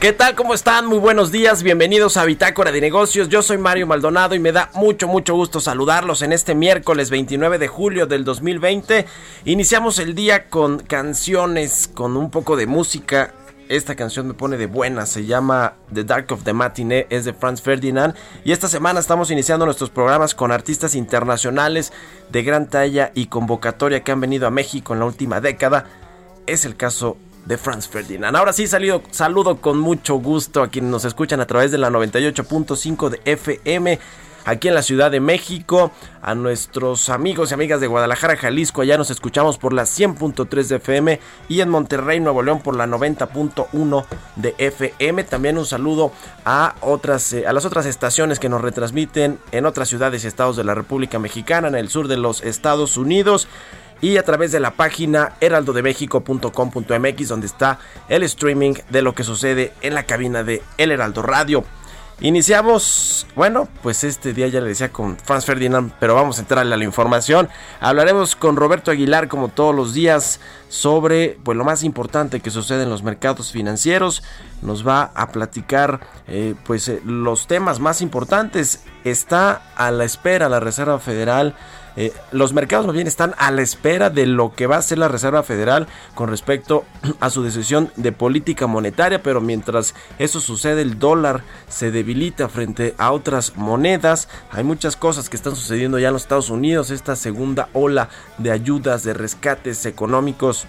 ¿Qué tal? ¿Cómo están? Muy buenos días, bienvenidos a Bitácora de Negocios. Yo soy Mario Maldonado y me da mucho, mucho gusto saludarlos en este miércoles 29 de julio del 2020. Iniciamos el día con canciones, con un poco de música. Esta canción me pone de buena, se llama The Dark of the Matinee, es de Franz Ferdinand. Y esta semana estamos iniciando nuestros programas con artistas internacionales de gran talla y convocatoria que han venido a México en la última década. Es el caso de Franz Ferdinand. Ahora sí, saludo con mucho gusto a quienes nos escuchan a través de la 98.5 de FM aquí en la Ciudad de México, a nuestros amigos y amigas de Guadalajara, Jalisco, allá nos escuchamos por la 100.3 de FM y en Monterrey, Nuevo León por la 90.1 de FM. También un saludo a otras eh, a las otras estaciones que nos retransmiten en otras ciudades y estados de la República Mexicana, en el sur de los Estados Unidos y a través de la página heraldodemexico.com.mx donde está el streaming de lo que sucede en la cabina de El Heraldo Radio. Iniciamos, bueno, pues este día ya le decía con Franz Ferdinand, pero vamos a entrarle a la información. Hablaremos con Roberto Aguilar como todos los días sobre pues lo más importante que sucede en los mercados financieros. Nos va a platicar eh, pues eh, los temas más importantes. Está a la espera la Reserva Federal eh, los mercados más bien están a la espera de lo que va a hacer la Reserva Federal con respecto a su decisión de política monetaria, pero mientras eso sucede el dólar se debilita frente a otras monedas. Hay muchas cosas que están sucediendo ya en los Estados Unidos, esta segunda ola de ayudas, de rescates económicos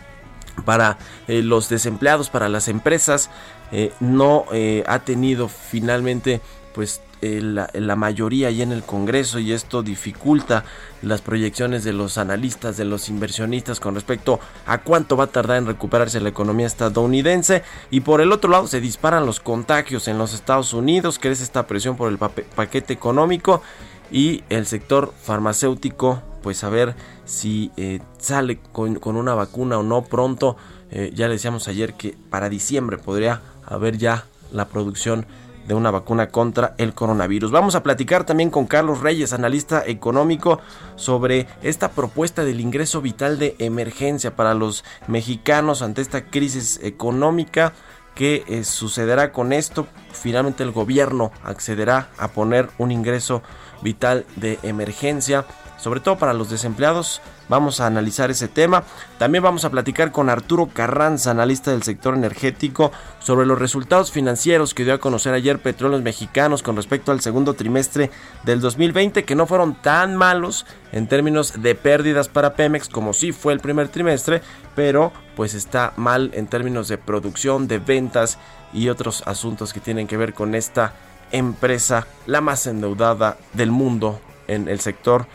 para eh, los desempleados, para las empresas, eh, no ha tenido finalmente pues eh, la, mayoría y en el Congreso y esto dificulta las proyecciones de los analistas, de los inversionistas con respecto a cuánto va a tardar en recuperarse la economía estadounidense y por el otro lado se disparan los contagios en los Estados Unidos, crece esta presión por el paquete económico y el sector farmacéutico pues a ver si eh, sale con, una vacuna o no pronto. Eh, ya le decíamos ayer que para diciembre podría haber ya la producción de una vacuna contra el coronavirus. Vamos a platicar también con Carlos Reyes, analista económico, sobre esta propuesta del ingreso vital de emergencia para los mexicanos ante esta crisis económica. ¿Qué eh, sucederá con esto? Finalmente el gobierno accederá a poner un ingreso vital de emergencia sobre todo para los desempleados. Vamos a analizar ese tema. También vamos a platicar con Arturo Carranza, analista del sector energético, sobre los resultados financieros que dio a conocer ayer Petróleos Mexicanos con respecto al segundo trimestre del 2020, que no fueron tan malos en términos de pérdidas para Pemex como sí fue el primer trimestre, pero pues está mal en términos de producción, de ventas y otros asuntos que tienen que ver con esta empresa, la más endeudada del mundo en el sector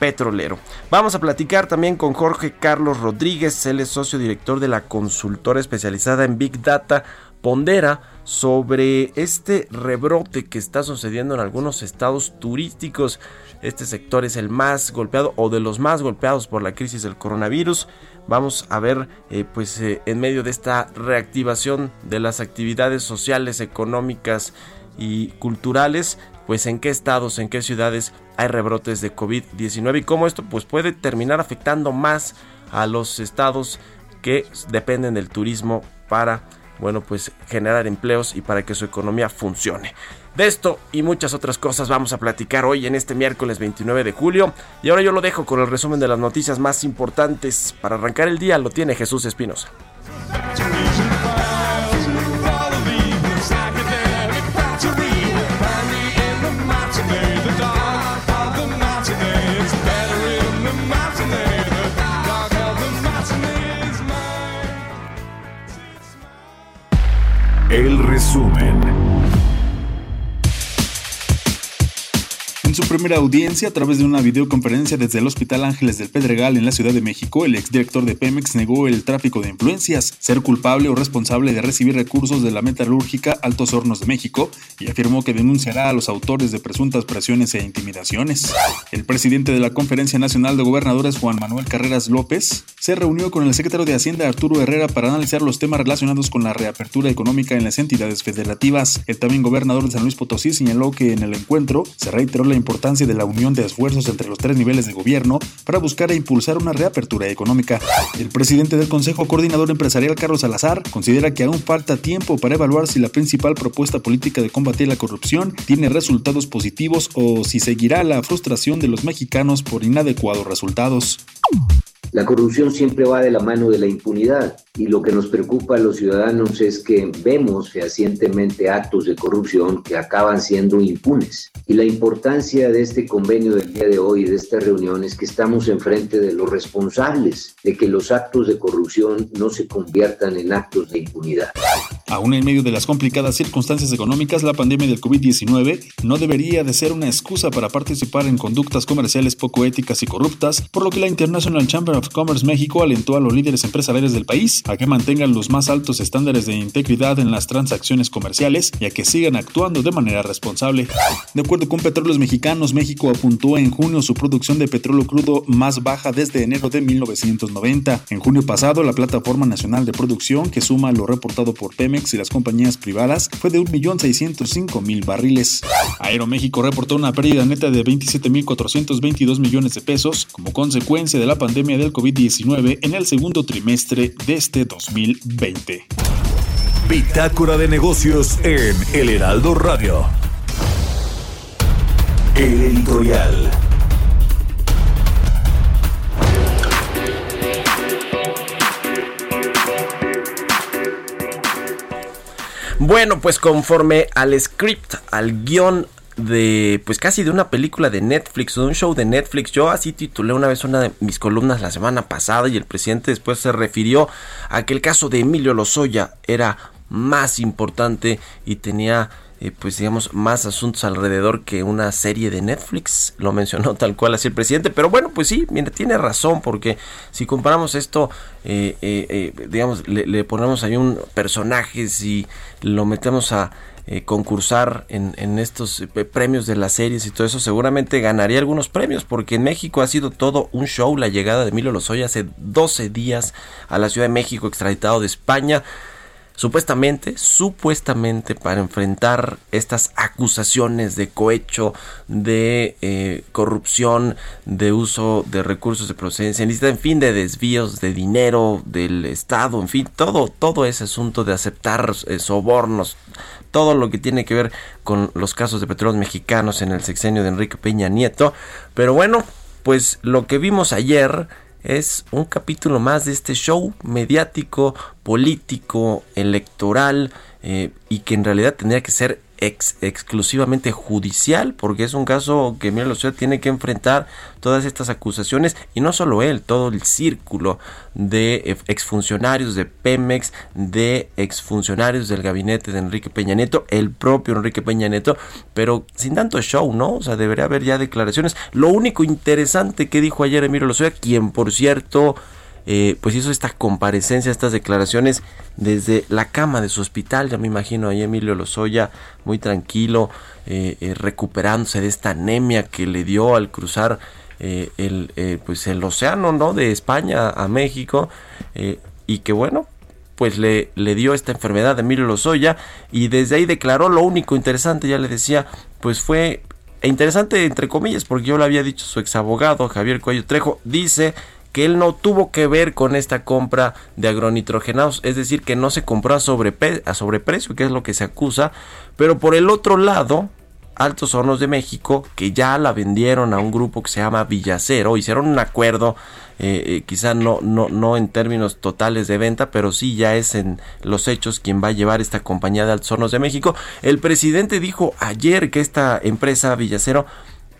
petrolero. Vamos a platicar también con Jorge Carlos Rodríguez, él es socio director de la consultora especializada en Big Data Pondera sobre este rebrote que está sucediendo en algunos estados turísticos. Este sector es el más golpeado o de los más golpeados por la crisis del coronavirus. Vamos a ver, eh, pues eh, en medio de esta reactivación de las actividades sociales, económicas y culturales, pues en qué estados, en qué ciudades hay rebrotes de COVID-19 y cómo esto pues puede terminar afectando más a los estados que dependen del turismo para bueno, pues generar empleos y para que su economía funcione. De esto y muchas otras cosas vamos a platicar hoy en este miércoles 29 de julio. Y ahora yo lo dejo con el resumen de las noticias más importantes. Para arrancar el día lo tiene Jesús Espinosa. Primera audiencia, a través de una videoconferencia desde el Hospital Ángeles del Pedregal en la Ciudad de México, el exdirector de Pemex negó el tráfico de influencias, ser culpable o responsable de recibir recursos de la metalúrgica Altos Hornos de México y afirmó que denunciará a los autores de presuntas presiones e intimidaciones. El presidente de la Conferencia Nacional de Gobernadores, Juan Manuel Carreras López, se reunió con el secretario de Hacienda, Arturo Herrera, para analizar los temas relacionados con la reapertura económica en las entidades federativas. El también gobernador de San Luis Potosí señaló que en el encuentro se reiteró la importancia de la unión de esfuerzos entre los tres niveles de gobierno para buscar e impulsar una reapertura económica. El presidente del Consejo Coordinador Empresarial, Carlos Salazar, considera que aún falta tiempo para evaluar si la principal propuesta política de combatir la corrupción tiene resultados positivos o si seguirá la frustración de los mexicanos por inadecuados resultados. La corrupción siempre va de la mano de la impunidad y lo que nos preocupa a los ciudadanos es que vemos fehacientemente actos de corrupción que acaban siendo impunes. Y la importancia de este convenio del día de hoy, de esta reunión, es que estamos enfrente de los responsables de que los actos de corrupción no se conviertan en actos de impunidad. Aún en medio de las complicadas circunstancias económicas, la pandemia del COVID-19 no debería de ser una excusa para participar en conductas comerciales poco éticas y corruptas, por lo que la International Chamber of Commerce México alentó a los líderes empresariales del país a que mantengan los más altos estándares de integridad en las transacciones comerciales y a que sigan actuando de manera responsable. De acuerdo con Petróleos Mexicanos, México apuntó en junio su producción de petróleo crudo más baja desde enero de 1990. En junio pasado, la Plataforma Nacional de Producción, que suma lo reportado por Pemex, y las compañías privadas fue de 1.605.000 barriles. Aeroméxico reportó una pérdida neta de 27.422 millones de pesos como consecuencia de la pandemia del COVID-19 en el segundo trimestre de este 2020. Bitácora de negocios en El Heraldo Radio. El editorial. Bueno, pues conforme al script, al guion de pues casi de una película de Netflix o de un show de Netflix. Yo así titulé una vez una de mis columnas la semana pasada y el presidente después se refirió a que el caso de Emilio Lozoya era más importante y tenía eh, pues digamos más asuntos alrededor que una serie de Netflix lo mencionó tal cual así el presidente pero bueno pues sí mira, tiene razón porque si comparamos esto eh, eh, digamos le, ponemos ahí un personaje si lo metemos a concursar en, estos premios de las series y todo eso seguramente ganaría algunos premios porque en México ha sido todo un show la llegada de Emilio Lozoya hace 12 días a la Ciudad de México extraditado de España supuestamente, supuestamente para enfrentar estas acusaciones de cohecho, de eh, corrupción, de uso de recursos de procedencia en fin, de desvíos de dinero del Estado, en fin, todo, todo ese asunto de aceptar eh, sobornos, todo lo que tiene que ver con los casos de petróleos mexicanos en el sexenio de Enrique Peña Nieto. Pero bueno, pues lo que vimos ayer es un capítulo más de este show mediático, político, electoral eh, y que en realidad tendría que ser exclusivamente judicial, porque es un caso que Miguel Lozoya tiene que enfrentar todas estas acusaciones y no solo él, todo el círculo de exfuncionarios de Pemex, de exfuncionarios del gabinete de Enrique Peña Nieto, el propio Enrique Peña Nieto, pero sin tanto show, ¿no? O sea, debería haber ya declaraciones. Lo único interesante que dijo ayer Emilio Lozoya, quien por cierto eh, pues hizo esta comparecencia, estas declaraciones desde la cama de su hospital, ya me imagino ahí Emilio Lozoya muy tranquilo, eh, eh, recuperándose de esta anemia que le dio al cruzar el, pues el océano ¿no? de España a México y que bueno, pues le, le dio esta enfermedad de Emilio Lozoya y desde ahí declaró lo único interesante, ya le decía, pues fue e interesante entre comillas, porque yo lo había dicho su ex abogado Javier Cuello Trejo, dice que él no tuvo que ver con esta compra de agronitrogenados, es decir, que no se compró a, sobreprecio, que es lo que se acusa, pero por el otro lado, Altos Hornos de México, que ya la vendieron a un grupo que se llama Villacero, hicieron un acuerdo, eh, eh, quizá no, no en términos totales de venta, pero sí ya es en los hechos quien va a llevar esta compañía de Altos Hornos de México. El presidente dijo ayer que esta empresa Villacero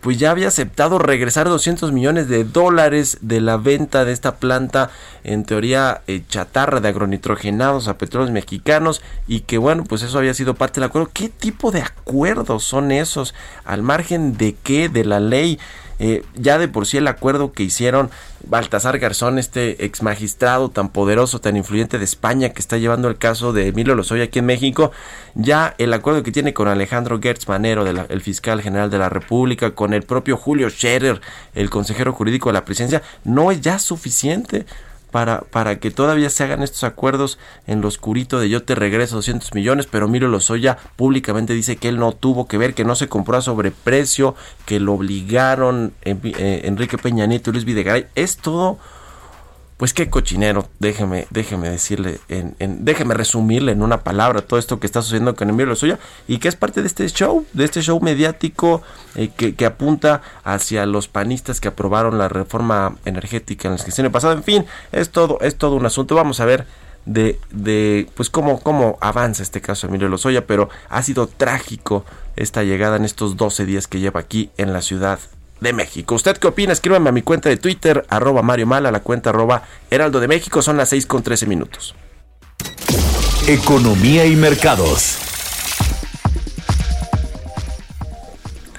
pues ya había aceptado regresar 200 millones de dólares de la venta de esta planta, en teoría eh, chatarra de agronitrogenados a petróleos mexicanos y que bueno, pues eso había sido parte del acuerdo. ¿Qué tipo de acuerdos son esos? ¿Al margen de qué? ¿De la ley? Eh, ya de por sí el acuerdo que hicieron Baltasar Garzón, este ex magistrado tan poderoso, tan influyente de España que está llevando el caso de Emilio Lozoya aquí en México, ya el acuerdo que tiene con Alejandro Gertz Manero, el fiscal general de la República, con el propio Julio Scherer, el consejero jurídico de la presidencia, no es ya suficiente para, para que todavía se hagan estos acuerdos en lo oscurito de yo te regreso 200 millones, pero Miro Lozoya públicamente dice que él no tuvo que ver, que no se compró a sobreprecio, que lo obligaron eh, Enrique Peña Nieto y Luis Videgaray. Es todo pues qué cochinero, déjeme, déjeme decirle, en, déjeme resumirle en una palabra todo esto que está sucediendo con Emilio Lozoya y que es parte de este show, de este show mediático eh, que, apunta hacia los panistas que aprobaron la reforma energética en la sesión pasada. En fin, es todo, es todo un asunto. Vamos a ver de, de pues cómo, cómo avanza este caso Emilio Lozoya, pero ha sido trágico esta llegada en estos 12 días que lleva aquí en la ciudad de México. ¿Usted qué opina? Escríbame a mi cuenta de Twitter, arroba Mario Mal, la cuenta arroba Heraldo de México. Son las 6 con 13 minutos. Economía y mercados.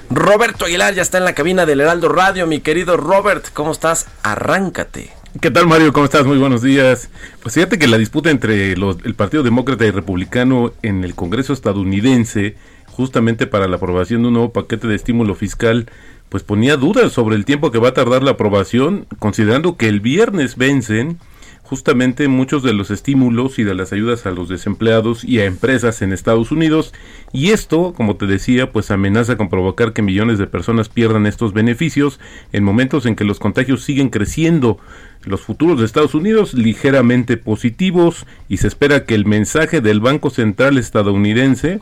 Roberto Aguilar ya está en la cabina del Heraldo Radio. Mi querido Robert, ¿cómo estás? Arráncate. ¿Qué tal Mario? ¿Cómo estás? Muy buenos días. Pues fíjate que la disputa entre los, el Partido Demócrata y Republicano en el Congreso estadounidense, justamente para la aprobación de un nuevo paquete de estímulo fiscal, pues ponía dudas sobre el tiempo que va a tardar la aprobación, considerando que el viernes vencen justamente muchos de los estímulos y de las ayudas a los desempleados y a empresas en Estados Unidos y esto, como te decía, pues amenaza con provocar que millones de personas pierdan estos beneficios en momentos en que los contagios siguen creciendo. Los futuros de Estados Unidos ligeramente positivos y se espera que el mensaje del Banco Central estadounidense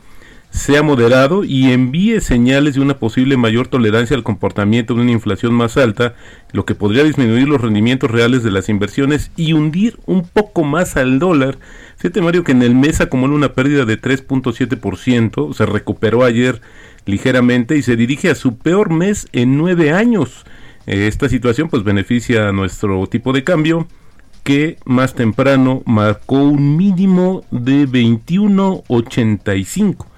sea moderado y envíe señales de una posible mayor tolerancia al comportamiento de una inflación más alta, lo que podría disminuir los rendimientos reales de las inversiones y hundir un poco más al dólar. Fíjate Mario que en el mes acumula una pérdida de 3.7%, se recuperó ayer ligeramente y se dirige a su peor mes en nueve años. Eh, esta situación pues beneficia a nuestro tipo de cambio que más temprano marcó un mínimo de 21.85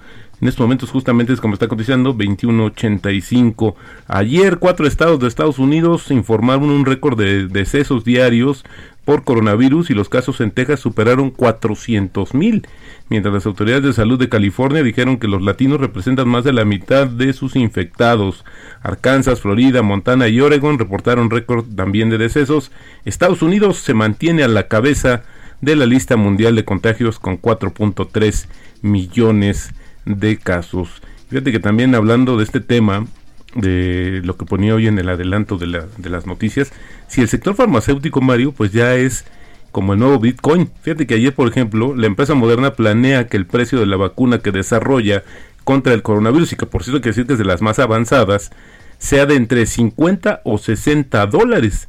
en estos momentos justamente es como está cotizando 21.85. Ayer cuatro estados de Estados Unidos informaron un récord de decesos diarios por coronavirus y los casos en Texas superaron 400 mil, mientras las autoridades de salud de California dijeron que los latinos representan más de la mitad de sus infectados. Arkansas, Florida, Montana y Oregon reportaron récord también de decesos. Estados Unidos se mantiene a la cabeza de la lista mundial de contagios con 4.3 millones de casos. Fíjate que también hablando de este tema, de lo que ponía hoy en el adelanto de, la, de las noticias, si el sector farmacéutico, Mario, pues ya es como el nuevo Bitcoin. Fíjate que ayer, por ejemplo, la empresa moderna planea que el precio de la vacuna que desarrolla contra el coronavirus, y que por cierto que decir que es de las más avanzadas, sea de entre 50 o 60 dólares.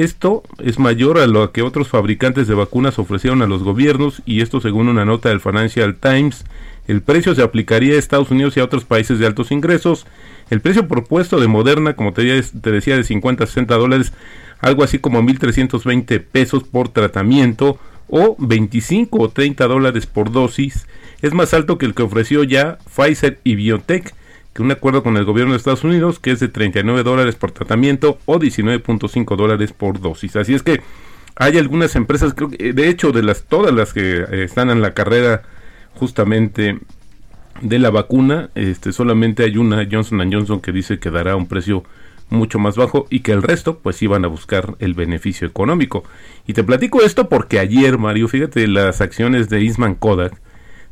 Esto es mayor a lo que otros fabricantes de vacunas ofrecieron a los gobiernos y esto según una nota del Financial Times. El precio se aplicaría a Estados Unidos y a otros países de altos ingresos. El precio propuesto de Moderna, como te, decía, de 50 a 60 dólares, algo así como 1.320 pesos por tratamiento o 25 o 30 dólares por dosis, es más alto que el que ofreció ya Pfizer y BioNTech, que un acuerdo con el gobierno de Estados Unidos que es de 39 dólares por tratamiento o 19.5 dólares por dosis. Así es que hay algunas empresas, creo que, de hecho, de las todas las que eh, están en la carrera justamente de la vacuna. Este, solamente hay una, Johnson Johnson, que dice que dará un precio mucho más bajo y que el resto pues iban a buscar el beneficio económico. Y te platico esto porque ayer, Mario, fíjate, las acciones de Eastman Kodak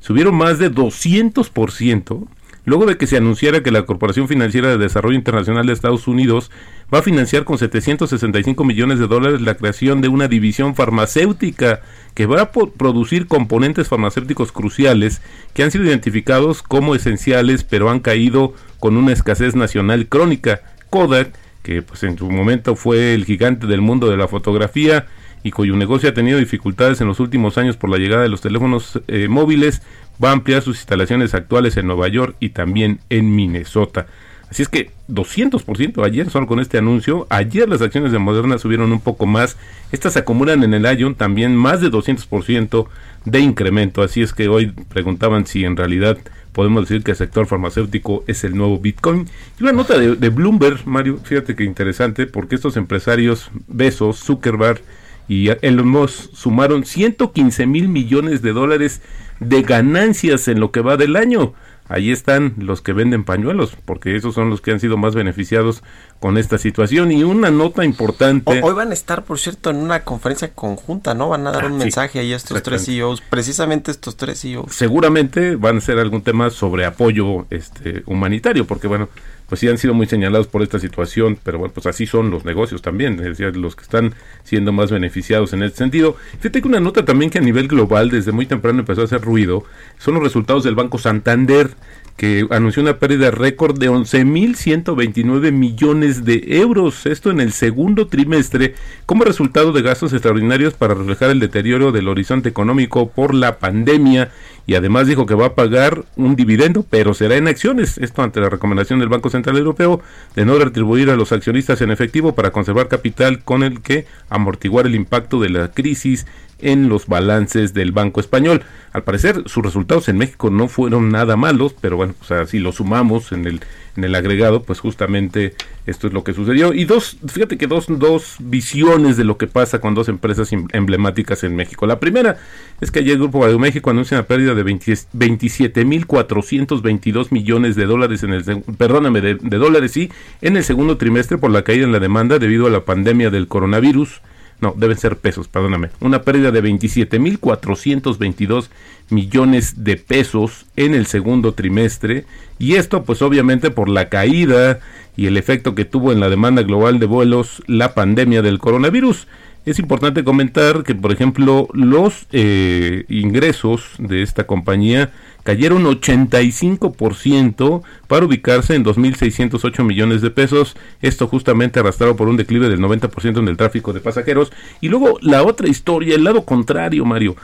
subieron más de 200% luego de que se anunciara que la Corporación Financiera de Desarrollo Internacional de Estados Unidos va a financiar con 765 millones de dólares la creación de una división farmacéutica que va a producir componentes farmacéuticos cruciales que han sido identificados como esenciales pero han caído con una escasez nacional crónica. Kodak, que pues en su momento fue el gigante del mundo de la fotografía, y cuyo negocio ha tenido dificultades en los últimos años por la llegada de los teléfonos eh, móviles, va a ampliar sus instalaciones actuales en Nueva York y también en Minnesota. Así es que 200% ayer solo con este anuncio. Ayer las acciones de Moderna subieron un poco más. Estas se acumulan en el Ion también más de 200% de incremento. Así es que hoy preguntaban si en realidad podemos decir que el sector farmacéutico es el nuevo Bitcoin. Y una nota de, Bloomberg, Mario, fíjate que interesante, porque estos empresarios, Besos, Zuckerberg, y Elon Musk sumaron 115 mil millones de dólares de ganancias en lo que va del año. Ahí están los que venden pañuelos, porque esos son los que han sido más beneficiados con esta situación. Y una nota importante. Hoy van a estar, por cierto, en una conferencia conjunta, ¿no? Van a dar ah, un mensaje ahí a estos tres CEOs, precisamente estos tres CEOs. Seguramente van a ser algún tema sobre apoyo este, humanitario, porque bueno, pues sí han sido muy señalados por esta situación, pero bueno, pues así son los negocios también, es decir, los que están siendo más beneficiados en este sentido. Fíjate que una nota también que a nivel global desde muy temprano empezó a hacer ruido, son los resultados del Banco Santander, que anunció una pérdida récord de 11.129 millones de euros, esto en el segundo trimestre, como resultado de gastos extraordinarios para reflejar el deterioro del horizonte económico por la pandemia y además dijo que va a pagar un dividendo, pero será en acciones, esto ante la recomendación del Banco Central Europeo de no retribuir a los accionistas en efectivo para conservar capital con el que amortiguar el impacto de la crisis en los balances del Banco Español. Al parecer, sus resultados en México no fueron nada malos, pero bueno, pues si lo sumamos en el, en el agregado, pues justamente esto es lo que sucedió. Y dos, fíjate que dos, dos visiones de lo que pasa con dos empresas em, emblemáticas en México. La primera es que ayer el Grupo México anuncia una pérdida de 27.422 millones de dólares en el, perdóname, de, de dólares, sí, en el segundo trimestre por la caída en la demanda debido a la pandemia del coronavirus no, deben ser pesos, perdóname, una pérdida de 27.422 millones de pesos en el segundo trimestre y esto pues obviamente por la caída y el efecto que tuvo en la demanda global de vuelos la pandemia del coronavirus. Es importante comentar que, por ejemplo, los eh, ingresos de esta compañía cayeron 85% para ubicarse en 2.608 millones de pesos. Esto justamente arrastrado por un declive del 90% en el tráfico de pasajeros. Y luego la otra historia, el lado contrario, Mario.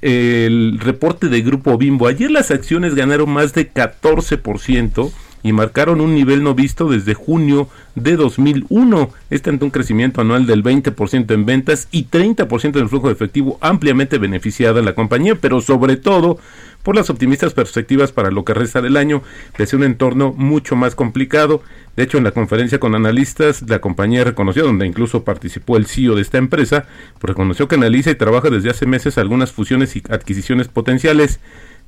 El reporte de Grupo Bimbo. Ayer las acciones ganaron más de 14% y marcaron un nivel no visto desde junio de 2001. Este ante un crecimiento anual del 20% en ventas y 30% en flujo de efectivo, ampliamente beneficiada la compañía, pero sobre todo por las optimistas perspectivas para lo que resta del año, a un entorno mucho más complicado. De hecho, en la conferencia con analistas, la compañía reconoció, donde incluso participó el CEO de esta empresa, reconoció que analiza y trabaja desde hace meses algunas fusiones y adquisiciones potenciales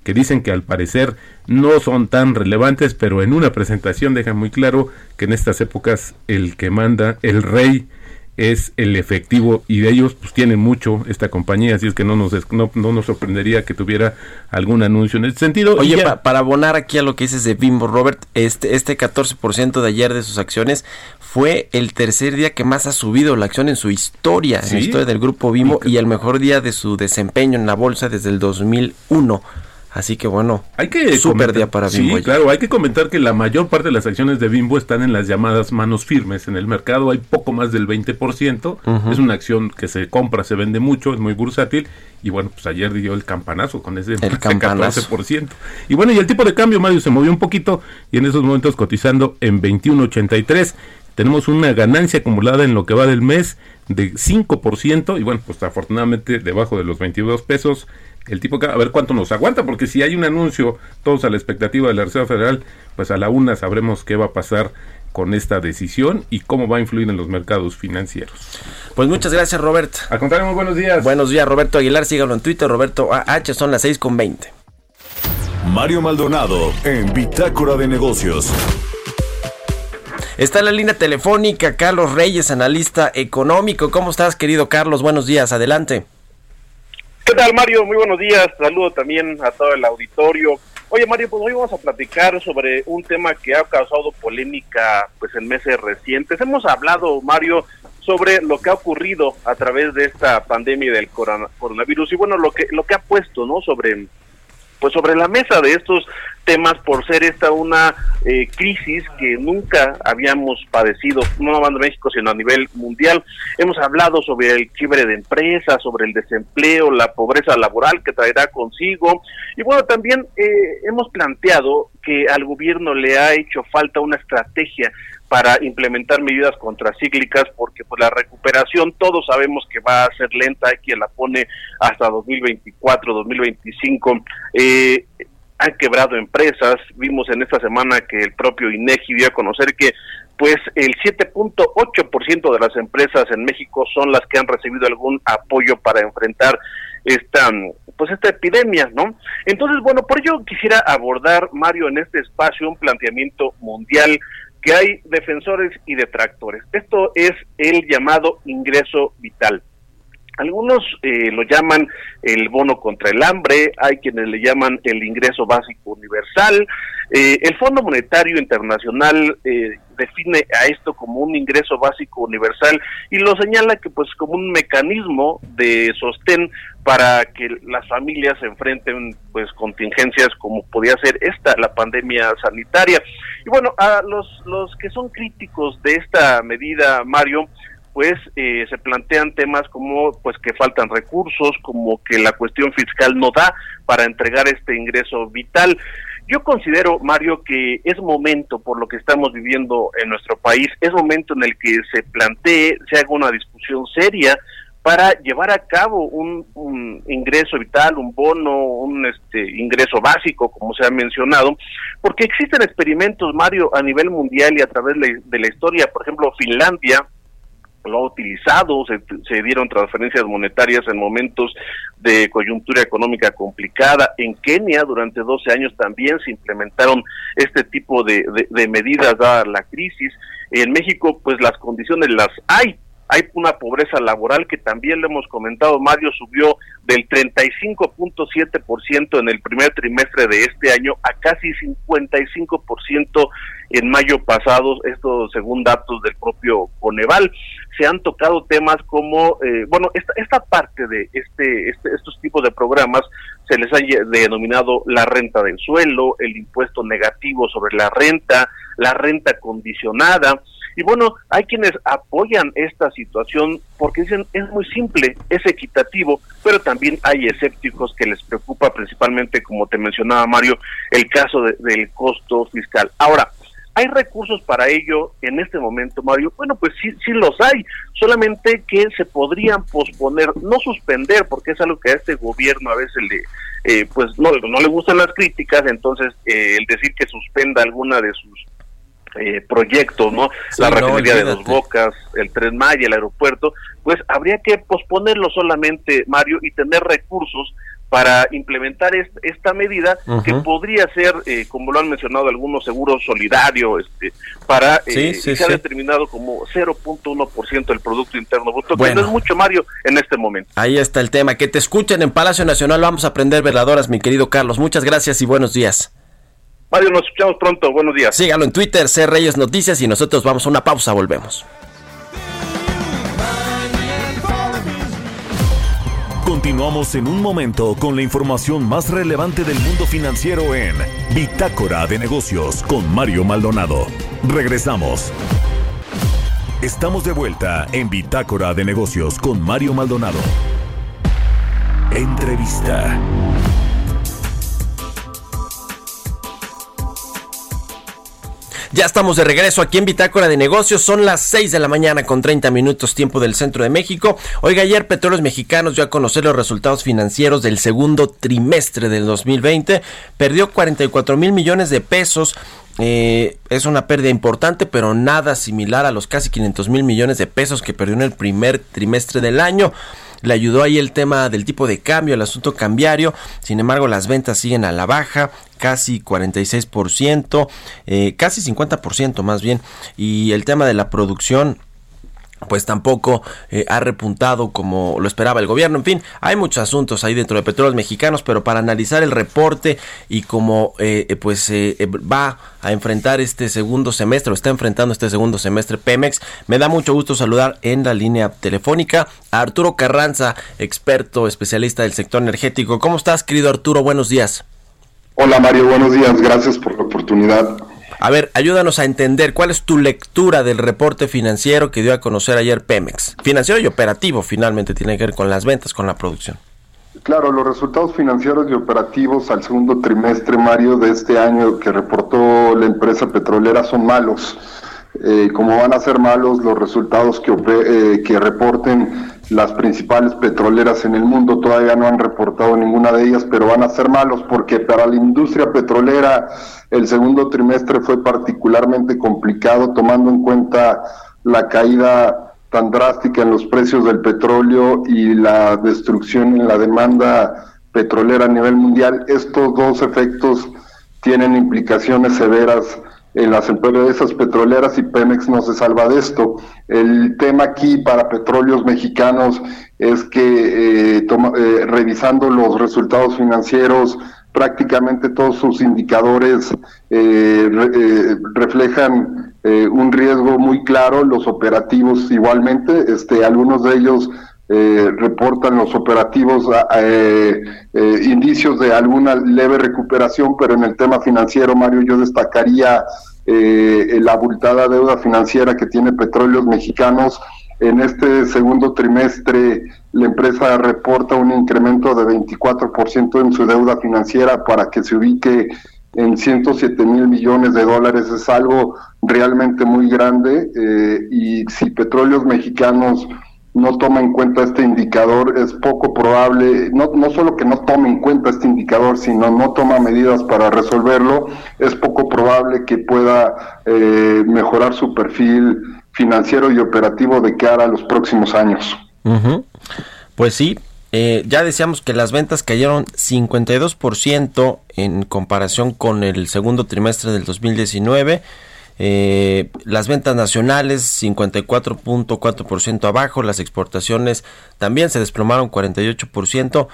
que dicen que al parecer no son tan relevantes, pero en una presentación deja muy claro que en estas épocas el que manda, el rey, es el efectivo y de ellos pues tienen mucho esta compañía, así es que no nos no, nos sorprendería que tuviera algún anuncio en este sentido. Oye, para abonar aquí a lo que dices de Bimbo Robert, este este 14% de ayer de sus acciones fue el tercer día que más ha subido la acción en su historia, en la historia del grupo Bimbo y el mejor día de su desempeño en la bolsa desde el 2001. Así que bueno, hay que super día para Bimbo. Sí, claro, hay que comentar que la mayor parte de las acciones de Bimbo están en las llamadas manos firmes. En el mercado hay poco más del 20%. Es una acción que se compra, se vende mucho, es muy bursátil. Y bueno, pues ayer dio el campanazo con ese, el 14%. Y bueno, y el tipo de cambio, Mario, se movió un poquito y en esos momentos cotizando en 21.83. Tenemos una ganancia acumulada en lo que va del mes de 5% y bueno, pues afortunadamente debajo de los 22 pesos el tipo a ver cuánto nos aguanta, porque si hay un anuncio, todos a la expectativa de la Reserva Federal, pues a la una sabremos qué va a pasar con esta decisión y cómo va a influir en los mercados financieros. Pues muchas gracias, Robert. Al contrario, muy buenos días. Buenos días, Roberto Aguilar. Sígalo en Twitter, Roberto AH, son las 6 con 20. Mario Maldonado en Bitácora de Negocios. Está en la línea telefónica Carlos Reyes, analista económico. ¿Cómo estás, querido Carlos? Buenos días, adelante. ¿Qué tal, Mario? Muy buenos días. Saludo también a todo el auditorio. Oye, Mario, pues hoy vamos a platicar sobre un tema que ha causado polémica pues en meses recientes. Hemos hablado, Mario, sobre lo que ha ocurrido a través de esta pandemia del coronavirus y bueno, lo que lo que ha puesto, ¿no? Sobre pues sobre la mesa de estos temas por ser esta una eh, crisis que nunca habíamos padecido, no en México, sino a nivel mundial. Hemos hablado sobre el quiebre de empresas, sobre el desempleo, la pobreza laboral que traerá consigo. Y bueno, también eh, hemos planteado que al gobierno le ha hecho falta una estrategia para implementar medidas contracíclicas porque pues la recuperación todos sabemos que va a ser lenta, hay quien la pone hasta 2024, 2025. Eh, han quebrado empresas, vimos en esta semana que el propio INEGI dio a conocer que pues el 7.8% de las empresas en México son las que han recibido algún apoyo para enfrentar esta pues esta epidemia, ¿no? Entonces, bueno, por ello quisiera abordar Mario en este espacio un planteamiento mundial que hay defensores y detractores. Esto es el llamado ingreso vital. Algunos eh, lo llaman el bono contra el hambre, hay quienes le llaman el ingreso básico universal. Eh, el Fondo Monetario Internacional eh, define a esto como un ingreso básico universal y lo señala que pues como un mecanismo de sostén para que las familias se enfrenten pues contingencias como podía ser esta la pandemia sanitaria y bueno a los los que son críticos de esta medida Mario pues eh, se plantean temas como pues que faltan recursos, como que la cuestión fiscal no da para entregar este ingreso vital. Yo considero, Mario, que es momento, por lo que estamos viviendo en nuestro país, es momento en el que se plantee, se haga una discusión seria para llevar a cabo un, ingreso vital, un bono, un este, ingreso básico, como se ha mencionado, porque existen experimentos, Mario, a nivel mundial y a través de la historia, por ejemplo, Finlandia, lo ha utilizado, se, dieron transferencias monetarias en momentos de coyuntura económica complicada. En Kenia durante 12 años también se implementaron este tipo de, de medidas dada la crisis. En México pues las condiciones las hay, hay una pobreza laboral que también le hemos comentado, Mario subió del 35.7% en el primer trimestre de este año a casi 55% en mayo pasado, esto según datos del propio Coneval. Se han tocado temas como, eh, bueno, esta, esta parte de este, este, estos tipos de programas se les ha denominado la renta del suelo, el impuesto negativo sobre la renta, la renta condicionada, y bueno, hay quienes apoyan esta situación porque dicen es muy simple, es equitativo, pero también hay escépticos que les preocupa principalmente, como te mencionaba Mario, el caso del costo fiscal. Ahora, ¿Hay recursos para ello en este momento, Mario? Bueno, pues sí, sí los hay, solamente que se podrían posponer, no suspender, porque es algo que a este gobierno a veces le, eh, pues no, no le gustan las críticas, entonces eh, el decir que suspenda alguna de sus eh, proyectos, ¿no? la refinería de Dos Bocas, el Tren Maya, el aeropuerto, pues habría que posponerlo solamente, Mario, y tener recursos para implementar esta medida que podría ser, eh, como lo han mencionado algunos, seguros solidario, este, para eh, se ha determinado como 0.1% del Producto Interno Bruto, que no es mucho, Mario, en este momento. Ahí está el tema. Que te escuchen en Palacio Nacional, vamos a aprender veladoras, mi querido Carlos. Muchas gracias y buenos días. Mario, nos escuchamos pronto. Buenos días. Sígalo en Twitter, C Reyes Noticias y nosotros vamos a una pausa. Volvemos. Continuamos en un momento con la información más relevante del mundo financiero en Bitácora de Negocios con Mario Maldonado. Regresamos. Estamos de vuelta en Bitácora de Negocios con Mario Maldonado. Entrevista. Ya estamos de regreso aquí en Bitácora de Negocios. Son las 6 de la mañana con 30 minutos tiempo del centro de México. Oiga, ayer Petróleos Mexicanos dio a conocer los resultados financieros del segundo trimestre del 2020. Perdió 44 mil millones de pesos. Eh, es una pérdida importante, pero nada similar a los casi 500 mil millones de pesos que perdió en el primer trimestre del año. Le ayudó ahí el tema del tipo de cambio, el asunto cambiario. Sin embargo, las ventas siguen a la baja, casi 46%, eh, casi 50% más bien. Y el tema de la producción pues tampoco eh, ha repuntado como lo esperaba el gobierno. En fin, hay muchos asuntos ahí dentro de Petróleos Mexicanos, pero para analizar el reporte y cómo eh, eh, pues va a enfrentar este segundo semestre, o está enfrentando este segundo semestre Pemex, me da mucho gusto saludar en la línea telefónica a Arturo Carranza, experto, especialista del sector energético. ¿Cómo estás, querido Arturo? Buenos días. Hola Mario, buenos días, gracias por la oportunidad. A ver, ayúdanos a entender cuál es tu lectura del reporte financiero que dio a conocer ayer Pemex. Financiero y operativo finalmente tiene que ver con las ventas, con la producción. Claro, los resultados financieros y operativos al segundo trimestre, Mario, de este año que reportó la empresa petrolera son malos. Eh, como van a ser malos los resultados que, eh, que reporten las principales petroleras en el mundo, todavía no han reportado ninguna de ellas, pero van a ser malos porque para la industria petrolera el segundo trimestre fue particularmente complicado tomando en cuenta la caída tan drástica en los precios del petróleo y la destrucción en la demanda petrolera a nivel mundial. Estos dos efectos tienen implicaciones severas en las empresas petroleras y Pemex no se salva de esto. El tema aquí para petróleos mexicanos es que eh, eh, revisando los resultados financieros, prácticamente todos sus indicadores eh, reflejan un riesgo muy claro, los operativos igualmente, este, algunos de ellos eh, reportan los operativos eh, eh, indicios de alguna leve recuperación, pero en el tema financiero, Mario, yo destacaría la abultada deuda financiera que tiene Petróleos Mexicanos. En este segundo trimestre, la empresa reporta un incremento de 24% en su deuda financiera para que se ubique en 107 mil millones de dólares. Es algo realmente muy grande y si Petróleos Mexicanos no toma en cuenta este indicador, es poco probable, no, no solo que no tome en cuenta este indicador, sino no toma medidas para resolverlo, es poco probable que pueda eh, mejorar su perfil financiero y operativo de cara a los próximos años. Pues sí, eh, ya decíamos que las ventas cayeron 52% en comparación con el segundo trimestre del 2019. Eh, las ventas nacionales 54.4% abajo, las exportaciones también se desplomaron 48%.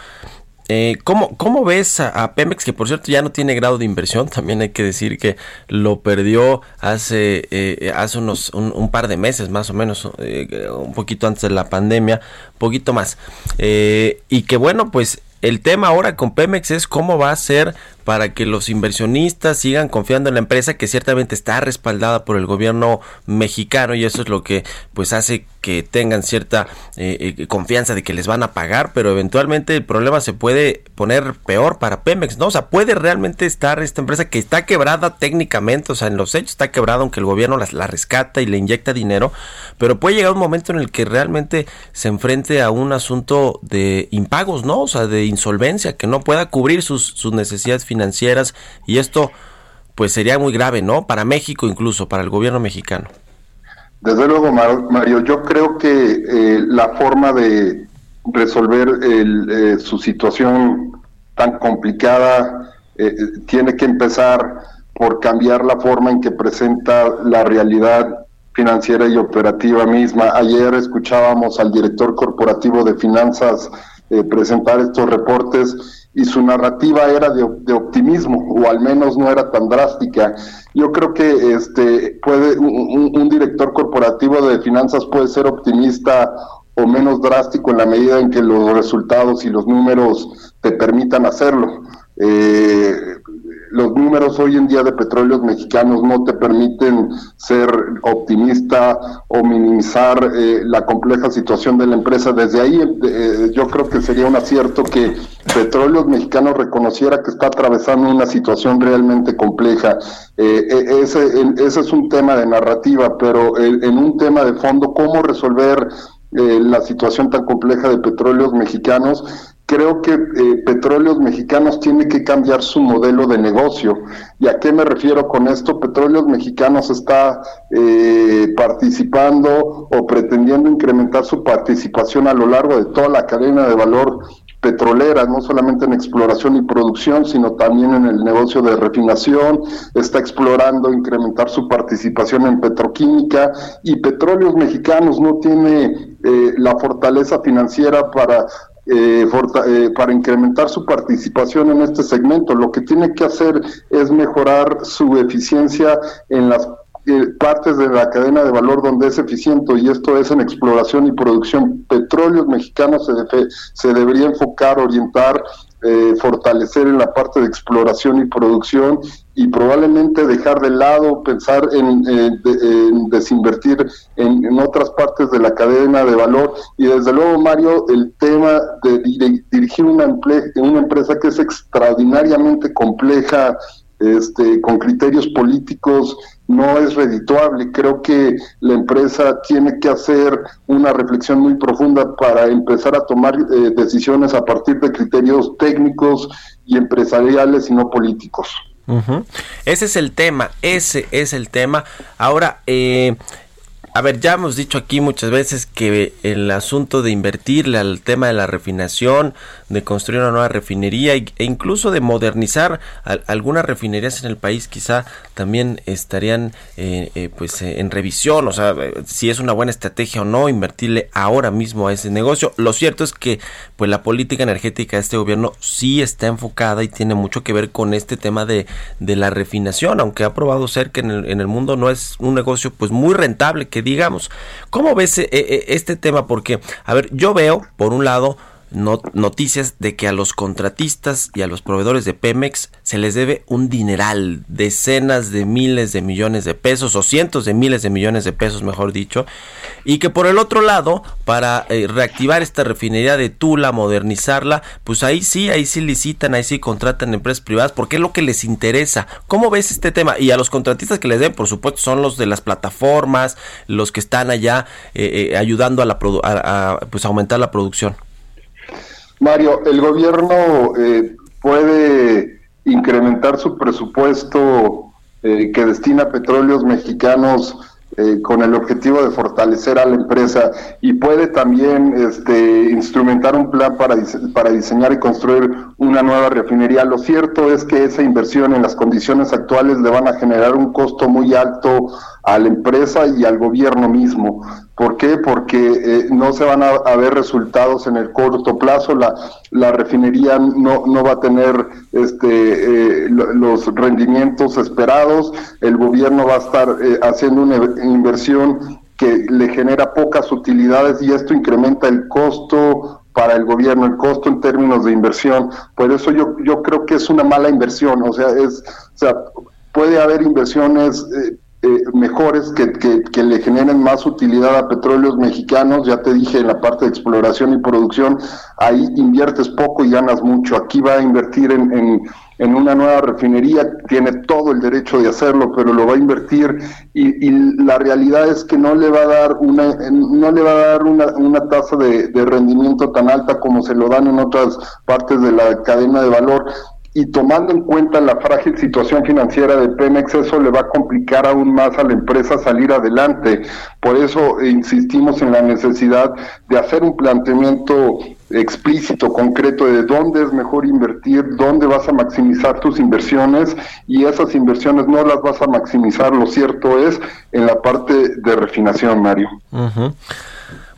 Eh, ¿cómo, ¿Cómo ves a, Pemex, que por cierto ya no tiene grado de inversión? También hay que decir que lo perdió hace, eh, hace unos un, par de meses más o menos, eh, un poquito antes de la pandemia, poquito más. y que bueno, pues el tema ahora con Pemex es cómo va a ser para que los inversionistas sigan confiando en la empresa que ciertamente está respaldada por el gobierno mexicano y eso es lo que pues hace que tengan cierta eh, eh, confianza de que les van a pagar, pero eventualmente el problema se puede poner peor para Pemex, ¿no? O sea, puede realmente estar esta empresa que está quebrada técnicamente, o sea, en los hechos está quebrada aunque el gobierno la rescata y le inyecta dinero, pero puede llegar un momento en el que realmente se enfrente a un asunto de impagos, ¿no? O sea, de insolvencia, que no pueda cubrir sus, sus necesidades financieras financieras y esto pues sería muy grave, ¿no? Para México incluso, para el gobierno mexicano. Desde luego, Mario, yo creo que eh, la forma de resolver eh, su situación tan complicada eh, tiene que empezar por cambiar la forma en que presenta la realidad financiera y operativa misma. Ayer escuchábamos al director corporativo de finanzas presentar estos reportes y su narrativa era de, optimismo o al menos no era tan drástica. Yo creo que este puede un, director corporativo de finanzas puede ser optimista o menos drástico en la medida en que los resultados y los números te permitan hacerlo. Eh, los números hoy en día de petróleos mexicanos no te permiten ser optimista o minimizar eh, la compleja situación de la empresa. Desde ahí eh, yo creo que sería un acierto que petróleos mexicanos reconociera que está atravesando una situación realmente compleja. Eh, ese, ese es un tema de narrativa, pero en un tema de fondo, ¿cómo resolver la situación tan compleja de petróleos mexicanos creo que eh, Petróleos Mexicanos tiene que cambiar su modelo de negocio. ¿Y a qué me refiero con esto? Petróleos Mexicanos está eh, participando o pretendiendo incrementar su participación a lo largo de toda la cadena de valor petrolera, no solamente en exploración y producción, sino también en el negocio de refinación, está explorando incrementar su participación en petroquímica y Petróleos Mexicanos no tiene eh, la fortaleza financiera para eh, eh, para incrementar su participación en este segmento. Lo que tiene que hacer es mejorar su eficiencia en las eh, partes de la cadena de valor donde es eficiente y esto es en exploración y producción. Petróleos mexicanos se, se debería enfocar, orientar eh, fortalecer en la parte de exploración y producción y probablemente dejar de lado pensar en, desinvertir en, otras partes de la cadena de valor y desde luego Mario el tema de, dirigir una, una empresa que es extraordinariamente compleja este, con criterios políticos no es redituable. Creo que la empresa tiene que hacer una reflexión muy profunda para empezar a tomar eh, decisiones a partir de criterios técnicos y empresariales y no políticos. Ese es el tema, ese es el tema. Ahora, eh, a ver, ya hemos dicho aquí muchas veces que el asunto de invertirle al tema de la refinación, de construir una nueva refinería e incluso de modernizar algunas refinerías en el país quizá también estarían eh, eh, pues eh, en revisión, o sea, si es una buena estrategia o no invertirle ahora mismo a ese negocio. Lo cierto es que pues la política energética de este gobierno sí está enfocada y tiene mucho que ver con este tema de, de la refinación, aunque ha probado ser que en el, en el mundo no es un negocio pues muy rentable que digamos. ¿Cómo ves eh, eh, este tema? Porque, a ver, yo veo, por un lado, noticias de que a los contratistas y a los proveedores de Pemex se les debe un dineral, decenas de miles de millones de pesos o cientos de miles de millones de pesos, mejor dicho, y que por el otro lado, para eh, reactivar esta refinería de Tula, modernizarla, pues ahí sí, ahí sí licitan, ahí sí contratan empresas privadas, porque es lo que les interesa. ¿Cómo ves este tema? Y a los contratistas que les den, por supuesto, son los de las plataformas, los que están allá eh, eh, ayudando a, la a, pues aumentar la producción. Mario, el gobierno eh, puede incrementar su presupuesto eh, que destina petróleos mexicanos eh, con el objetivo de fortalecer a la empresa y puede también este, instrumentar un plan para diseñar y construir una nueva refinería. Lo cierto es que esa inversión en las condiciones actuales le van a generar un costo muy alto a la empresa y al gobierno mismo. ¿Por qué? Porque eh, no se van a, ver resultados en el corto plazo, la, refinería no, no va a tener este, eh, los rendimientos esperados, el gobierno va a estar eh, haciendo una inversión que le genera pocas utilidades y esto incrementa el costo para el gobierno, el costo en términos de inversión. Por eso yo, yo creo que es una mala inversión, o sea, es, o sea puede haber inversiones eh, mejores que, que, le generen más utilidad a petróleos mexicanos. Ya te dije en la parte de exploración y producción, ahí inviertes poco y ganas mucho. Aquí va a invertir en, en, una nueva refinería, tiene todo el derecho de hacerlo, pero lo va a invertir y, la realidad es que no le va a dar una, no le va a dar una, una tasa de rendimiento tan alta como se lo dan en otras partes de la cadena de valor y tomando en cuenta la frágil situación financiera de Pemex, eso le va a complicar aún más a la empresa salir adelante. Por eso insistimos en la necesidad de hacer un planteamiento explícito, concreto de dónde es mejor invertir, dónde vas a maximizar tus inversiones y esas inversiones no las vas a maximizar, lo cierto es, en la parte de refinación, Mario.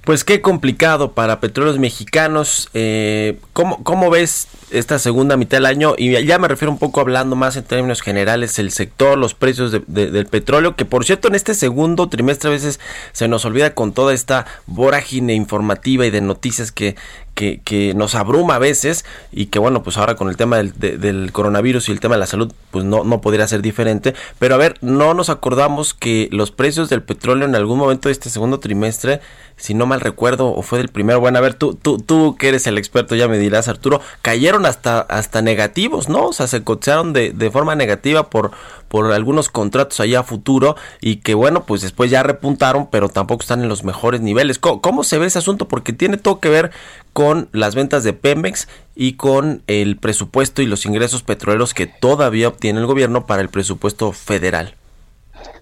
Pues qué complicado para petróleos mexicanos. Eh, ¿cómo, ¿Cómo ves esta segunda mitad del año? Y ya me refiero un poco hablando más en términos generales, el sector, los precios del petróleo, que por cierto en este segundo trimestre a veces se nos olvida con toda esta vorágine informativa y de noticias que, que, que, nos abruma a veces y que bueno, pues ahora con el tema del, del, coronavirus y el tema de la salud, pues no, no podría ser diferente. Pero a ver, no nos acordamos que los precios del petróleo en algún momento de este segundo trimestre, si no mal recuerdo, o fue del primero, bueno, a ver, tú, tú, tú que eres el experto, ya me dirás, Arturo, cayeron hasta, hasta negativos, ¿no? O sea, se cotizaron de, de forma negativa por, por algunos contratos allá a futuro y que bueno, pues después ya repuntaron, pero tampoco están en los mejores niveles. ¿Cómo, cómo se ve ese asunto? Porque tiene todo que ver con las ventas de Pemex y con el presupuesto y los ingresos petroleros que todavía obtiene el gobierno para el presupuesto federal.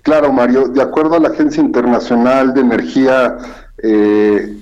Claro, Mario, de acuerdo a la Agencia Internacional de Energía, eh,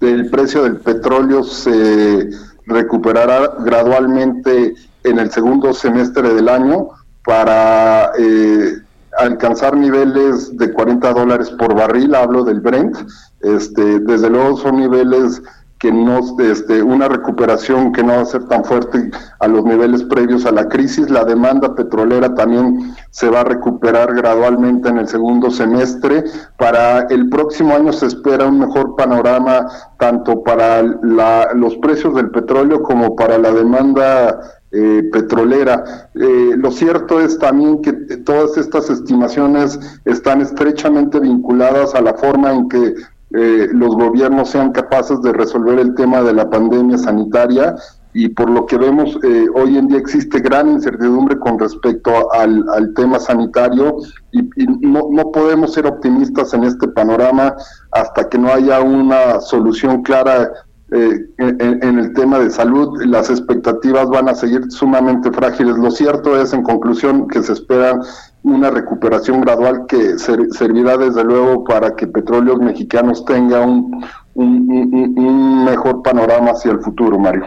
el precio del petróleo se recuperará gradualmente en el segundo semestre del año para eh, alcanzar niveles de 40 dólares por barril, hablo del Brent, este, desde luego son niveles que no, este, una recuperación que no va a ser tan fuerte a los niveles previos a la crisis. La demanda petrolera también se va a recuperar gradualmente en el segundo semestre. Para el próximo año se espera un mejor panorama tanto para los precios del petróleo como para la demanda eh, petrolera. Eh, lo cierto es también que todas estas estimaciones están estrechamente vinculadas a la forma en que eh, los gobiernos sean capaces de resolver el tema de la pandemia sanitaria y por lo que vemos eh, hoy en día existe gran incertidumbre con respecto al, tema sanitario y, no, no, podemos ser optimistas en este panorama hasta que no haya una solución clara eh, en, el tema de salud. Las expectativas van a seguir sumamente frágiles. Lo cierto es, en conclusión, que se espera una recuperación gradual que servirá desde luego para que Petróleos Mexicanos tenga un, un, mejor panorama hacia el futuro, Mario.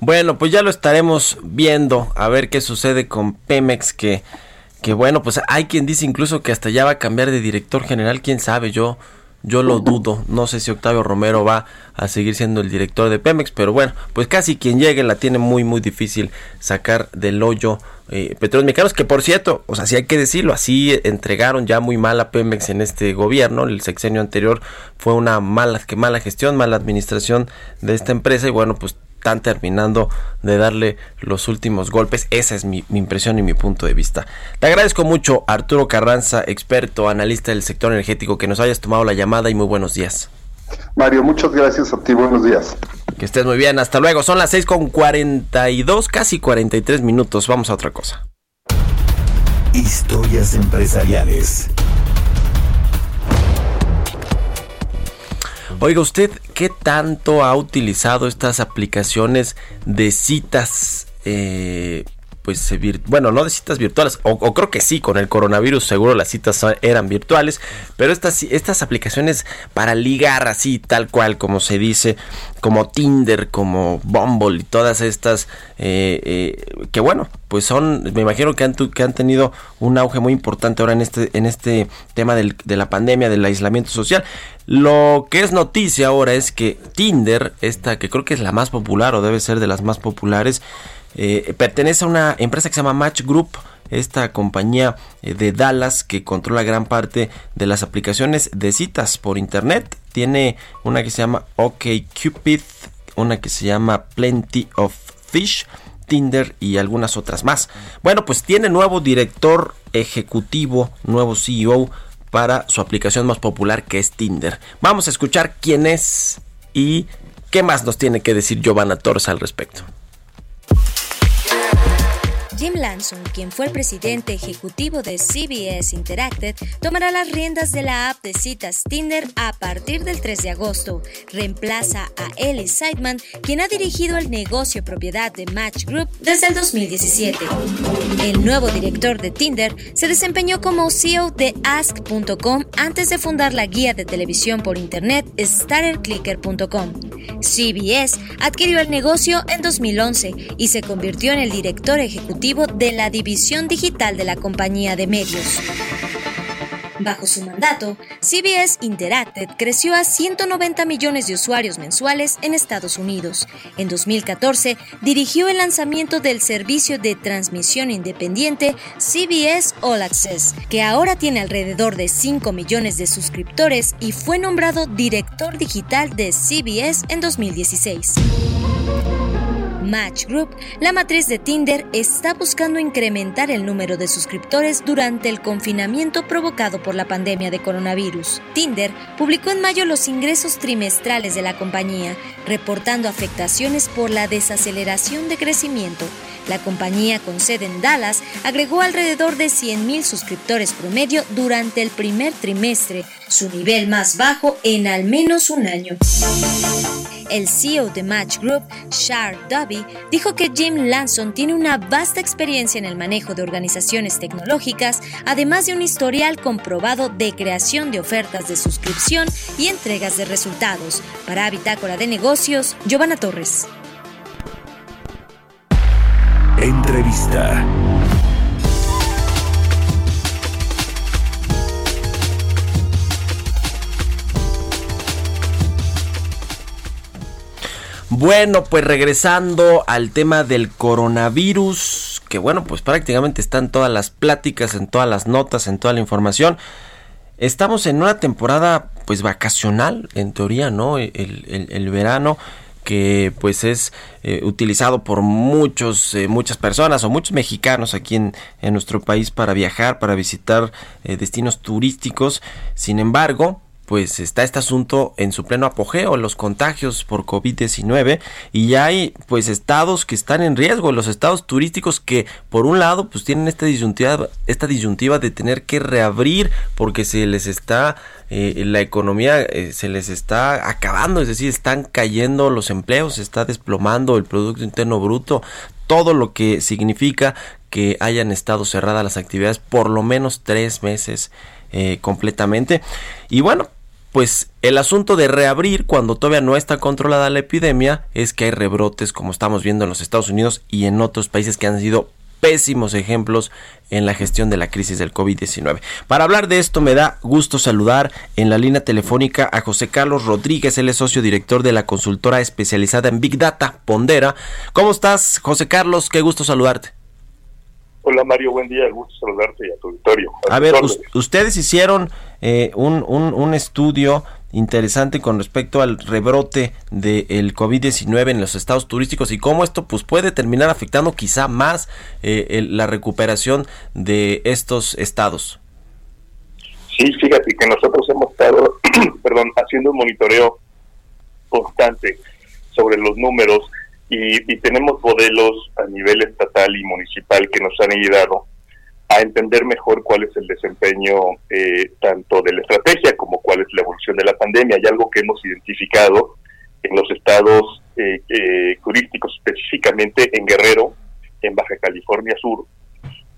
Bueno, pues ya lo estaremos viendo, a ver qué sucede con Pemex, que, que bueno, pues hay quien dice incluso que hasta ya va a cambiar de director general, quién sabe, yo yo lo dudo. No sé si Octavio Romero va a seguir siendo el director de Pemex, pero bueno, pues casi quien llegue la tiene muy, muy difícil sacar del hoyo eh, petróleos mexicanos, que por cierto, o sea, sí hay que decirlo, así entregaron ya muy mal a Pemex en este gobierno. El sexenio anterior fue una mala, que mala gestión, mala administración de esta empresa y bueno, pues están terminando de darle los últimos golpes. Esa es mi, impresión y mi punto de vista. Te agradezco mucho, Arturo Carranza, experto, analista del sector energético, que nos hayas tomado la llamada y muy buenos días. Mario, muchas gracias a ti, buenos días. Que estés muy bien, hasta luego. Son las 6 con 42, casi 43 minutos. Vamos a otra cosa. Historias empresariales. Oiga, ¿usted qué tanto ha utilizado estas aplicaciones de citas? Eh, pues bueno, no de citas virtuales, o, creo que sí, con el coronavirus seguro las citas eran virtuales, pero estas, estas aplicaciones para ligar así, tal cual como se dice, como Tinder, como Bumble y todas estas, eh, eh, que bueno, pues son, me imagino que han, que han tenido un auge muy importante ahora en este, en este tema de la pandemia, del aislamiento social. Lo que es noticia ahora es que Tinder, esta que creo que es la más popular o debe ser de las más populares, eh, pertenece a una empresa que se llama Match Group, esta compañía eh, de Dallas que controla gran parte de las aplicaciones de citas por internet. Tiene una que se llama OkCupid, una que se llama Plenty of Fish, Tinder y algunas otras más. Bueno, pues tiene nuevo director ejecutivo, nuevo CEO para su aplicación más popular que es Tinder. Vamos a escuchar quién es y qué más nos tiene que decir Giovanna Torres al respecto. Jim Lanson, quien fue el presidente ejecutivo de CBS Interactive, tomará las riendas de la app de citas Tinder a partir del 3 de agosto. Reemplaza a Ellie Seidman, quien ha dirigido el negocio propiedad de Match Group desde el 2017. El nuevo director de Tinder se desempeñó como CEO de Ask.com antes de fundar la guía de televisión por internet StarterClicker.com. CBS adquirió el negocio en 2011 y se convirtió en el director ejecutivo de la división digital de la compañía de medios. Bajo su mandato, CBS Interactive creció a 190 millones de usuarios mensuales en Estados Unidos. En 2014, dirigió el lanzamiento del servicio de transmisión independiente CBS All Access, que ahora tiene alrededor de 5 millones de suscriptores y fue nombrado director digital de CBS en 2016. Match Group, la matriz de Tinder, está buscando incrementar el número de suscriptores durante el confinamiento provocado por la pandemia de coronavirus. Tinder publicó en mayo los ingresos trimestrales de la compañía, reportando afectaciones por la desaceleración de crecimiento. La compañía con sede en Dallas agregó alrededor de 100.000 suscriptores promedio durante el primer trimestre, su nivel más bajo en al menos un año. El CEO de Match Group, Shar Dubby, dijo que Jim Lanson tiene una vasta experiencia en el manejo de organizaciones tecnológicas, además de un historial comprobado de creación de ofertas de suscripción y entregas de resultados. Para Bitácora de Negocios, Giovanna Torres. Entrevista. Bueno, pues regresando al tema del coronavirus, que bueno, pues prácticamente está en todas las pláticas, en todas las notas, en toda la información. Estamos en una temporada pues vacacional, en teoría, ¿no? El, verano que pues es eh, utilizado por muchos eh, muchas personas o muchos mexicanos aquí en, en nuestro país para viajar para visitar eh, destinos turísticos sin embargo pues está este asunto en su pleno apogeo, los contagios por COVID-19 y ya hay pues estados que están en riesgo, los estados turísticos que por un lado pues tienen esta disyuntiva, esta disyuntiva de tener que reabrir porque se les está eh, la economía eh, se les está acabando, es decir, están cayendo los empleos, se está desplomando el producto interno bruto, todo lo que significa que hayan estado cerradas las actividades por lo menos tres meses eh, completamente. Y bueno, pues el asunto de reabrir cuando todavía no está controlada la epidemia es que hay rebrotes como estamos viendo en los Estados Unidos y en otros países que han sido pésimos ejemplos en la gestión de la crisis del COVID-19. Para hablar de esto me da gusto saludar en la línea telefónica a José Carlos Rodríguez, él es socio director de la consultora especializada en Big Data, Pondera. ¿Cómo estás, José Carlos? Qué gusto saludarte. Hola Mario, buen día, gusto saludarte y a tu auditorio. A, ver, ustedes hicieron eh, un, un, estudio interesante con respecto al rebrote del COVID-19 en los estados turísticos y cómo esto pues puede terminar afectando quizá más eh, la recuperación de estos estados. Sí, fíjate que nosotros hemos estado, perdón, haciendo un monitoreo constante sobre los números y, tenemos modelos a nivel estatal y municipal que nos han ayudado a entender mejor cuál es el desempeño eh, tanto de la estrategia como cuál es la evolución de la pandemia. Hay algo que hemos identificado en los estados eh, eh, turísticos, específicamente en Guerrero, en Baja California Sur,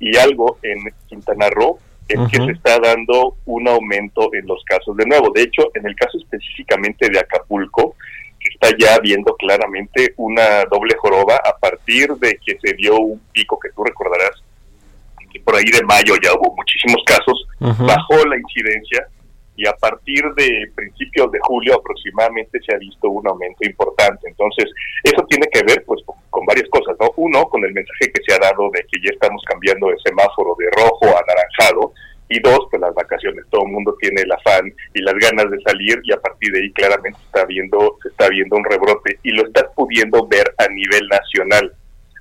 y algo en Quintana Roo, en que se está dando un aumento en los casos de nuevo. De hecho, en el caso específicamente de Acapulco, está ya viendo claramente una doble joroba a partir de que se dio un pico que tú recordarás, que por ahí de mayo ya hubo muchísimos casos, bajó la incidencia y a partir de principios de julio aproximadamente se ha visto un aumento importante. Entonces, eso tiene que ver pues con, varias cosas, ¿no? Uno, con el mensaje que se ha dado de que ya estamos cambiando el semáforo de rojo a anaranjado, y dos, pues las vacaciones. Todo el mundo tiene el afán y las ganas de salir y a partir de ahí claramente está viendo, se está viendo un rebrote y lo estás pudiendo ver a nivel nacional.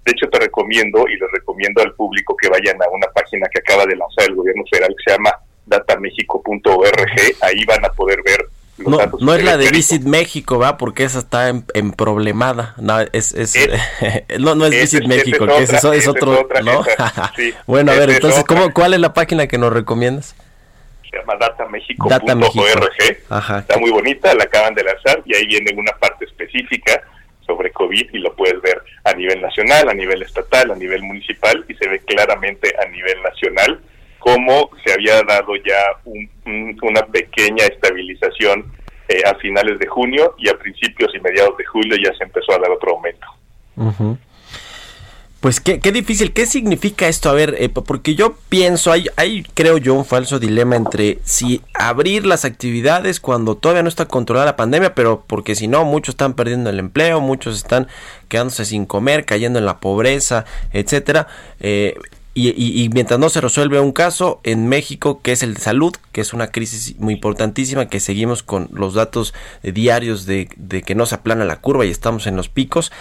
De hecho, te recomiendo y les recomiendo al público que vayan a una página que acaba de lanzar el gobierno federal que se llama datamexico.org. Ahí van a poder ver no, no es la de Visit México, ¿va? Porque esa está en, problemada. No, es, es, no, no es Visit México, que es, es otro, ¿no? bueno, a ver, entonces, ¿cómo, ¿cuál es la página que nos recomiendas? Se llama datamexico.org. Está muy bonita, la acaban de lanzar y ahí viene una parte específica sobre COVID y lo puedes ver a nivel nacional, a nivel estatal, a nivel municipal y se ve claramente a nivel nacional cómo se había dado ya una pequeña estabilización eh, a finales de junio y a principios y mediados de julio ya se empezó a dar otro aumento. Pues qué, qué, difícil, ¿qué significa esto? A ver, eh, porque yo pienso, hay, hay creo yo un falso dilema entre si abrir las actividades cuando todavía no está controlada la pandemia, pero porque si no, muchos están perdiendo el empleo, muchos están quedándose sin comer, cayendo en la pobreza, etcétera. Eh, y, mientras no se resuelve un caso en México, que es el de salud, que es una crisis muy importantísima, que seguimos con los datos diarios de, que no se aplana la curva y estamos en los picos.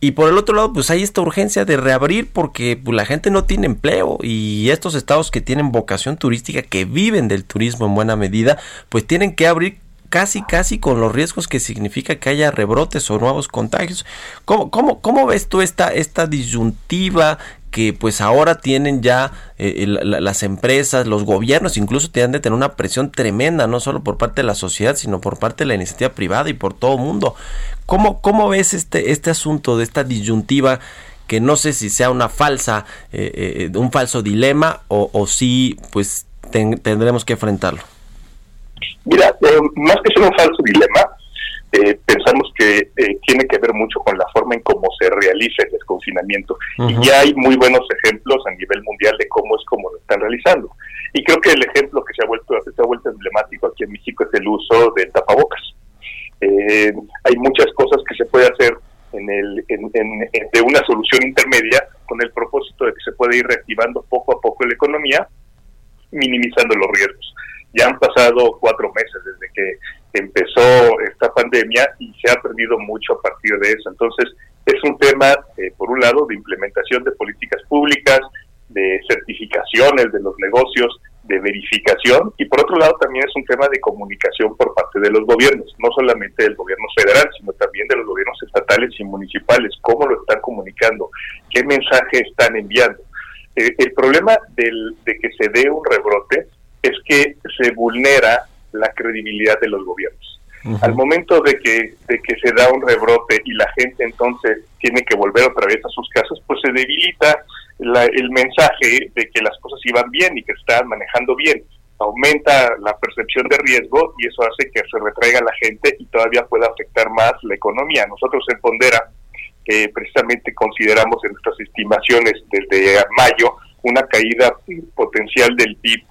Y por el otro lado, pues hay esta urgencia de reabrir porque pues, la gente no tiene empleo y estos estados que tienen vocación turística, que viven del turismo en buena medida, pues tienen que abrir casi casi con los riesgos que significa que haya rebrotes o nuevos contagios. ¿Cómo, cómo, cómo ves tú esta, esta disyuntiva que pues ahora tienen ya eh, las empresas, los gobiernos incluso tienen de tener una presión tremenda, no solo por parte de la sociedad, sino por parte de la iniciativa privada y por todo el mundo. ¿Cómo, ¿Cómo ves este, este asunto de esta disyuntiva que no sé si sea una falsa, eh, un falso dilema o, o si pues tendremos que enfrentarlo? Mira, más que ser un falso dilema, eh, pensamos que eh, tiene que ver mucho con la forma en cómo se realiza el desconfinamiento. Y ya hay muy buenos ejemplos a nivel mundial de cómo es como lo están realizando. Y creo que el ejemplo que se ha vuelto, se ha vuelto emblemático aquí en México es el uso del tapabocas. Eh, hay muchas cosas que se puede hacer en el, de una solución intermedia con el propósito de que se puede ir reactivando poco a poco la economía, minimizando los riesgos. Ya han pasado cuatro meses desde que empezó esta pandemia y se ha perdido mucho a partir de eso. Entonces, es un tema, eh, por un lado, de implementación de políticas públicas, de certificaciones de los negocios, de verificación y por otro lado también es un tema de comunicación por parte de los gobiernos, no solamente del gobierno federal, sino también de los gobiernos estatales y municipales, cómo lo están comunicando, qué mensaje están enviando. Eh, el problema del, de que se dé un rebrote es que se vulnera la credibilidad de los gobiernos. Al momento de que, de que se da un rebrote y la gente entonces tiene que volver otra vez a sus casas, pues se debilita el mensaje de que las cosas iban bien y que se estaban manejando bien. Aumenta la percepción de riesgo y eso hace que se retraiga la gente y todavía pueda afectar más la economía. Nosotros en Pondera eh, precisamente consideramos en nuestras estimaciones desde mayo una caída potencial del PIB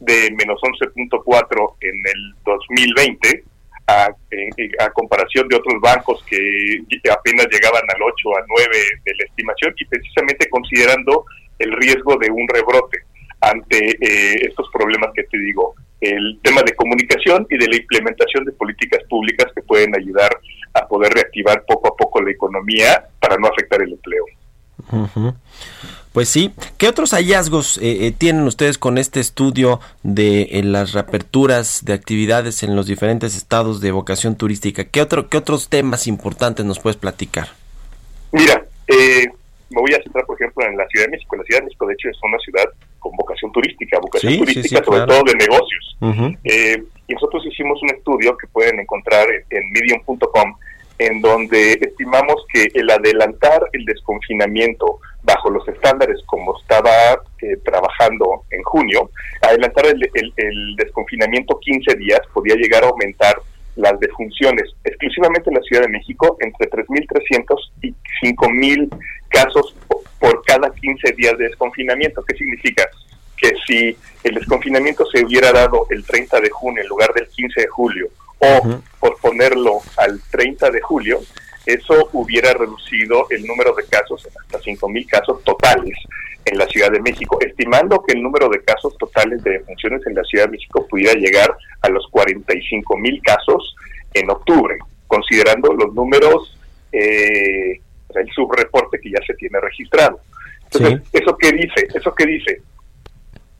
de menos 11.4 en el 2020, a, a, comparación de otros bancos que apenas llegaban al 8, a 9 de la estimación, y precisamente considerando el riesgo de un rebrote ante eh, estos problemas que te digo, el tema de comunicación y de la implementación de políticas públicas que pueden ayudar a poder reactivar poco a poco la economía para no afectar el empleo. Pues sí. ¿Qué otros hallazgos eh, eh, tienen ustedes con este estudio de eh, las reaperturas de actividades en los diferentes estados de vocación turística? ¿Qué, otro, qué otros temas importantes nos puedes platicar? Mira, me voy a centrar, por ejemplo, en la Ciudad de México. La Ciudad de México, de hecho, es una ciudad con vocación turística, vocación turística sobre todo de negocios. y nosotros hicimos un estudio que pueden encontrar en medium.com en donde estimamos que el adelantar el desconfinamiento bajo los estándares como estaba eh, trabajando en junio, adelantar el, desconfinamiento 15 días podía llegar a aumentar las defunciones exclusivamente en la Ciudad de México entre 3.300 y 5.000 casos por cada 15 días de desconfinamiento. ¿Qué significa? Que si el desconfinamiento se hubiera dado el 30 de junio en lugar del 15 de julio o por ponerlo al 30 de julio, eso hubiera reducido el número de casos en hasta 5.000 casos totales en la Ciudad de México, estimando que el número de casos totales de defunciones en la Ciudad de México pudiera llegar a los 45.000 casos en octubre, considerando los números, eh, el subreporte que ya se tiene registrado. Entonces, ¿eso qué dice? ¿Eso qué dice?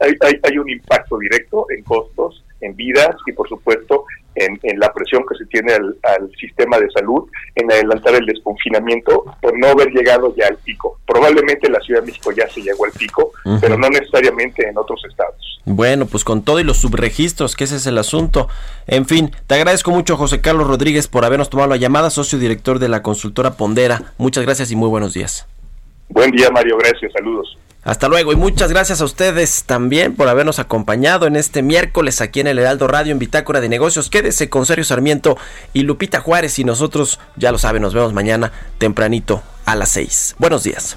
Hay, hay, hay un impacto directo en costos, en vidas y, por supuesto, en, la presión que se tiene al, sistema de salud en adelantar el desconfinamiento por no haber llegado ya al pico. Probablemente la Ciudad de México ya se llegó al pico, pero no necesariamente en otros estados. Bueno, pues con todo y los subregistros, que ese es el asunto. En fin, te agradezco mucho José Carlos Rodríguez por habernos tomado la llamada, socio director de la consultora Pondera. Muchas gracias y muy buenos días. Buen día Mario, gracias, saludos. Hasta luego y muchas gracias a ustedes también por habernos acompañado en este miércoles aquí en el Heraldo Radio en Bitácora de Negocios. Quédese con Sergio Sarmiento y Lupita Juárez y nosotros, ya lo saben, nos vemos mañana tempranito a las 6. Buenos días.